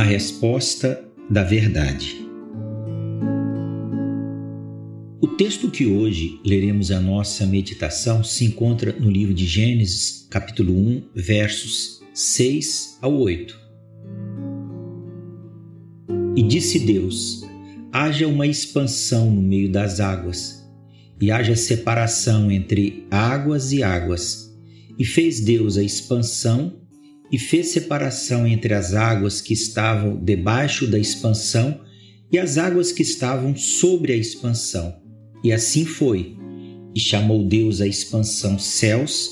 A resposta da verdade. O texto que hoje leremos a nossa meditação se encontra no livro de Gênesis, capítulo 1, versos 6 ao 8. E disse Deus: haja uma expansão no meio das águas, e haja separação entre águas e águas. E fez Deus a expansão, e fez separação entre as águas que estavam debaixo da expansão e as águas que estavam sobre a expansão. E assim foi. E chamou Deus a expansão céus,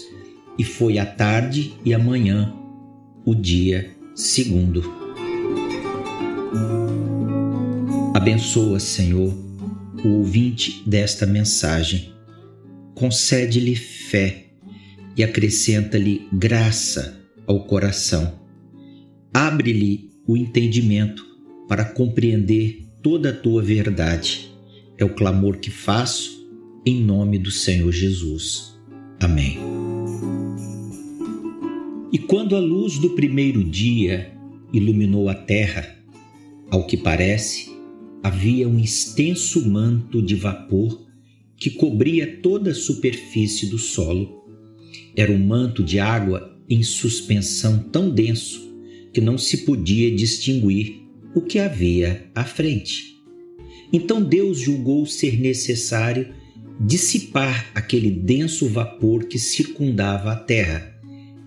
e foi a tarde e a manhã, o dia segundo. Abençoa, Senhor, o ouvinte desta mensagem. Concede-lhe fé e acrescenta-lhe graça ao coração. Abre-lhe o entendimento para compreender toda a tua verdade é o clamor que faço em nome do Senhor Jesus. Amém. E quando a luz do primeiro dia iluminou a terra, ao que parece, havia um extenso manto de vapor que cobria toda a superfície do solo. Era um manto de água em suspensão tão denso que não se podia distinguir o que havia à frente. Então Deus julgou ser necessário dissipar aquele denso vapor que circundava a terra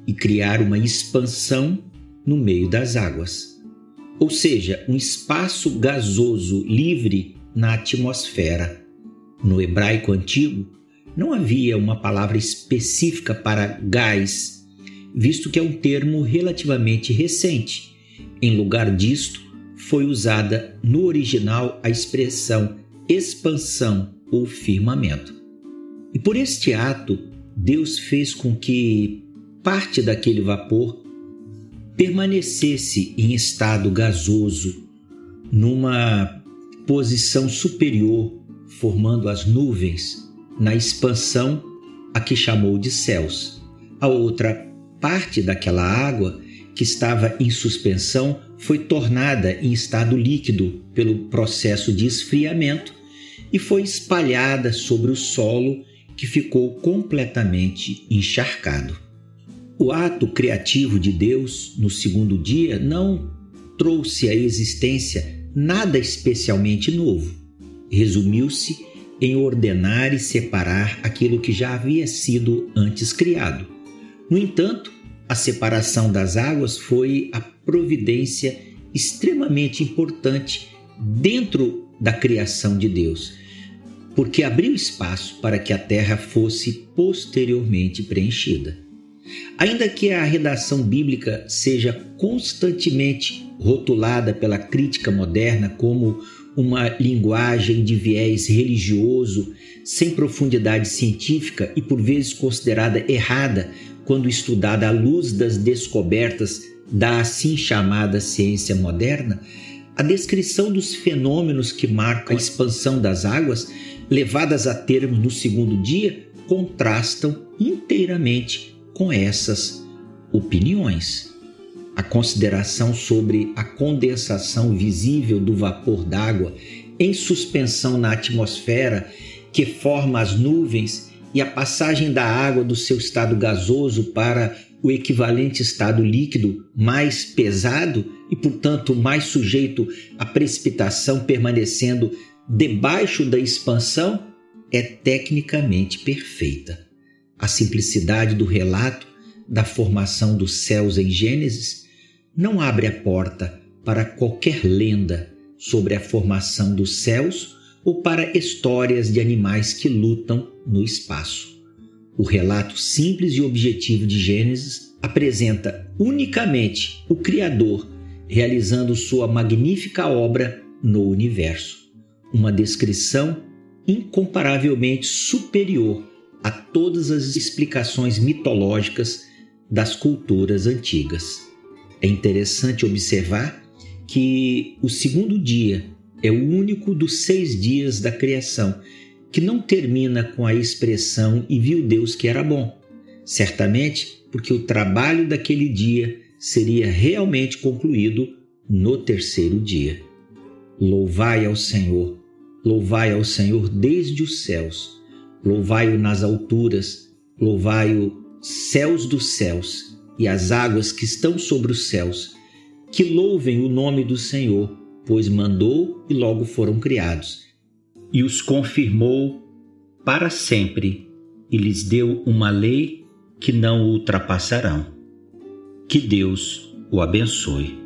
e criar uma expansão no meio das águas, ou seja, um espaço gasoso livre na atmosfera. No hebraico antigo, não havia uma palavra específica para gás, visto que é um termo relativamente recente. Em lugar disto, foi usada no original a expressão expansão ou firmamento. E por este ato, Deus fez com que parte daquele vapor permanecesse em estado gasoso, numa posição superior, formando as nuvens na expansão a que chamou de céus. A outra parte daquela água que estava em suspensão foi tornada em estado líquido pelo processo de esfriamento e foi espalhada sobre o solo que ficou completamente encharcado. O ato criativo de Deus no segundo dia não trouxe à existência nada especialmente novo. Resumiu-se em ordenar e separar aquilo que já havia sido antes criado. No entanto, a separação das águas foi a providência extremamente importante dentro da criação de Deus, porque abriu espaço para que a terra fosse posteriormente preenchida. Ainda que a redação bíblica seja constantemente rotulada pela crítica moderna como uma linguagem de viés religioso, sem profundidade científica e por vezes considerada errada quando estudada à luz das descobertas da assim chamada ciência moderna, a descrição dos fenômenos que marcam a expansão das águas, levadas a termo no segundo dia, contrastam inteiramente com essas opiniões. A consideração sobre a condensação visível do vapor d'água em suspensão na atmosfera que forma as nuvens e a passagem da água do seu estado gasoso para o equivalente estado líquido mais pesado e, portanto, mais sujeito à precipitação, permanecendo debaixo da expansão, é tecnicamente perfeita. A simplicidade do relato da formação dos céus em Gênesis não abre a porta para qualquer lenda sobre a formação dos céus ou para histórias de animais que lutam no espaço. O relato simples e objetivo de Gênesis apresenta unicamente o Criador realizando sua magnífica obra no universo, uma descrição incomparavelmente superior a todas as explicações mitológicas das culturas antigas. É interessante observar que o segundo dia é o único dos seis dias da criação que não termina com a expressão e viu Deus que era bom. Certamente porque o trabalho daquele dia seria realmente concluído no terceiro dia. Louvai ao Senhor, louvai ao Senhor desde os céus, louvai-o nas alturas, louvai-o céus dos céus e as águas que estão sobre os céus, que louvem o nome do Senhor, pois mandou e logo foram criados, e os confirmou para sempre, e lhes deu uma lei que não ultrapassarão. Que Deus o abençoe.